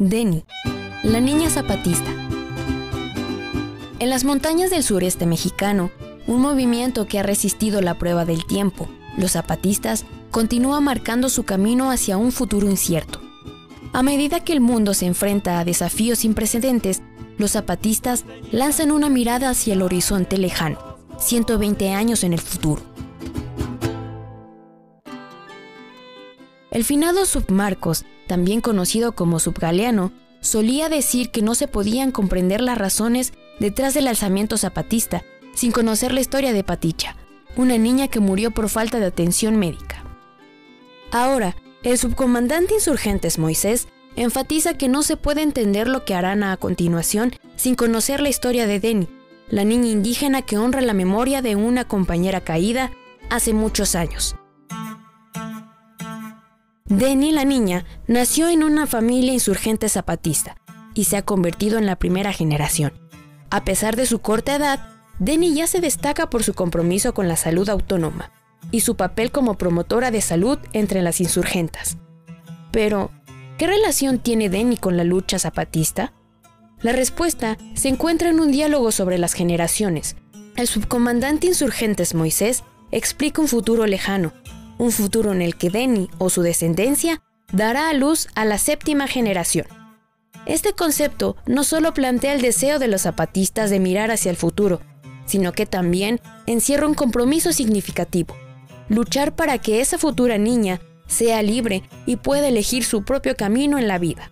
Deni, la niña zapatista. En las montañas del sureste mexicano, un movimiento que ha resistido la prueba del tiempo, los zapatistas, continúa marcando su camino hacia un futuro incierto. A medida que el mundo se enfrenta a desafíos sin precedentes, los zapatistas lanzan una mirada hacia el horizonte lejano, 120 años en el futuro. El finado Submarcos también conocido como subgaleano, solía decir que no se podían comprender las razones detrás del alzamiento zapatista sin conocer la historia de Paticha, una niña que murió por falta de atención médica. Ahora, el subcomandante insurgentes Moisés enfatiza que no se puede entender lo que harán a continuación sin conocer la historia de Deni, la niña indígena que honra la memoria de una compañera caída hace muchos años. Denny, la niña, nació en una familia insurgente zapatista y se ha convertido en la primera generación. A pesar de su corta edad, Denny ya se destaca por su compromiso con la salud autónoma y su papel como promotora de salud entre las insurgentas. Pero, ¿qué relación tiene Denny con la lucha zapatista? La respuesta se encuentra en un diálogo sobre las generaciones. El subcomandante insurgentes Moisés explica un futuro lejano, un futuro en el que Denny o su descendencia dará a luz a la séptima generación. Este concepto no solo plantea el deseo de los zapatistas de mirar hacia el futuro, sino que también encierra un compromiso significativo, luchar para que esa futura niña sea libre y pueda elegir su propio camino en la vida.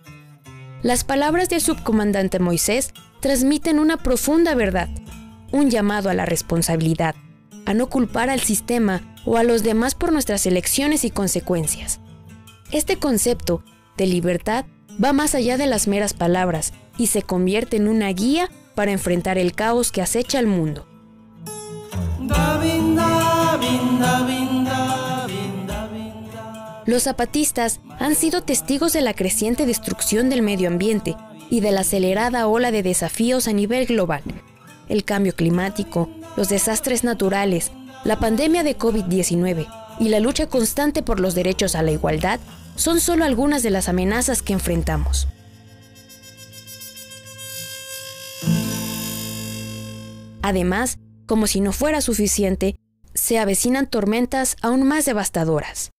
Las palabras del subcomandante Moisés transmiten una profunda verdad, un llamado a la responsabilidad, a no culpar al sistema o a los demás por nuestras elecciones y consecuencias. Este concepto de libertad va más allá de las meras palabras y se convierte en una guía para enfrentar el caos que acecha al mundo. Los zapatistas han sido testigos de la creciente destrucción del medio ambiente y de la acelerada ola de desafíos a nivel global. El cambio climático, los desastres naturales, la pandemia de COVID-19 y la lucha constante por los derechos a la igualdad son solo algunas de las amenazas que enfrentamos. Además, como si no fuera suficiente, se avecinan tormentas aún más devastadoras.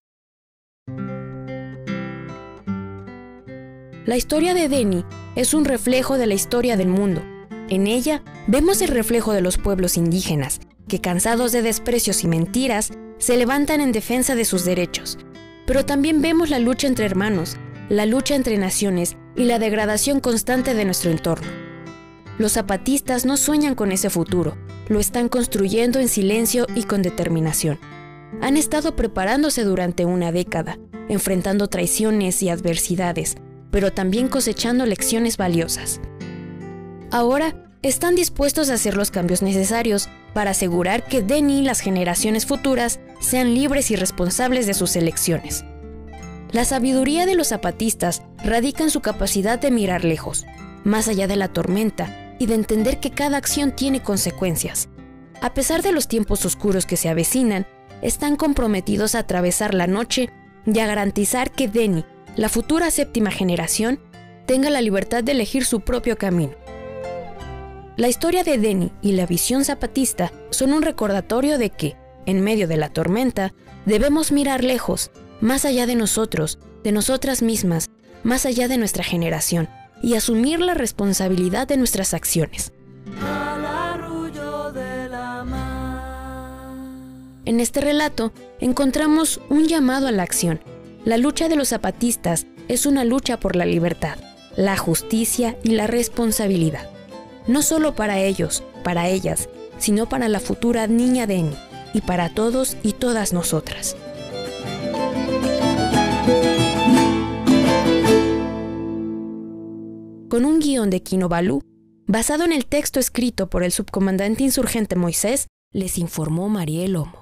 La historia de Deni es un reflejo de la historia del mundo. En ella vemos el reflejo de los pueblos indígenas, que cansados de desprecios y mentiras, se levantan en defensa de sus derechos. Pero también vemos la lucha entre hermanos, la lucha entre naciones y la degradación constante de nuestro entorno. Los zapatistas no sueñan con ese futuro, lo están construyendo en silencio y con determinación. Han estado preparándose durante una década, enfrentando traiciones y adversidades, pero también cosechando lecciones valiosas. Ahora están dispuestos a hacer los cambios necesarios para asegurar que Denny y las generaciones futuras sean libres y responsables de sus elecciones. La sabiduría de los zapatistas radica en su capacidad de mirar lejos, más allá de la tormenta, y de entender que cada acción tiene consecuencias. A pesar de los tiempos oscuros que se avecinan, están comprometidos a atravesar la noche y a garantizar que Denny, la futura séptima generación, tenga la libertad de elegir su propio camino. La historia de Denny y la visión zapatista son un recordatorio de que, en medio de la tormenta, debemos mirar lejos, más allá de nosotros, de nosotras mismas, más allá de nuestra generación, y asumir la responsabilidad de nuestras acciones. En este relato encontramos un llamado a la acción. La lucha de los zapatistas es una lucha por la libertad, la justicia y la responsabilidad no solo para ellos, para ellas, sino para la futura niña Denny y para todos y todas nosotras. Con un guion de Kino Balú, basado en el texto escrito por el subcomandante insurgente Moisés, les informó Mariel Lomo.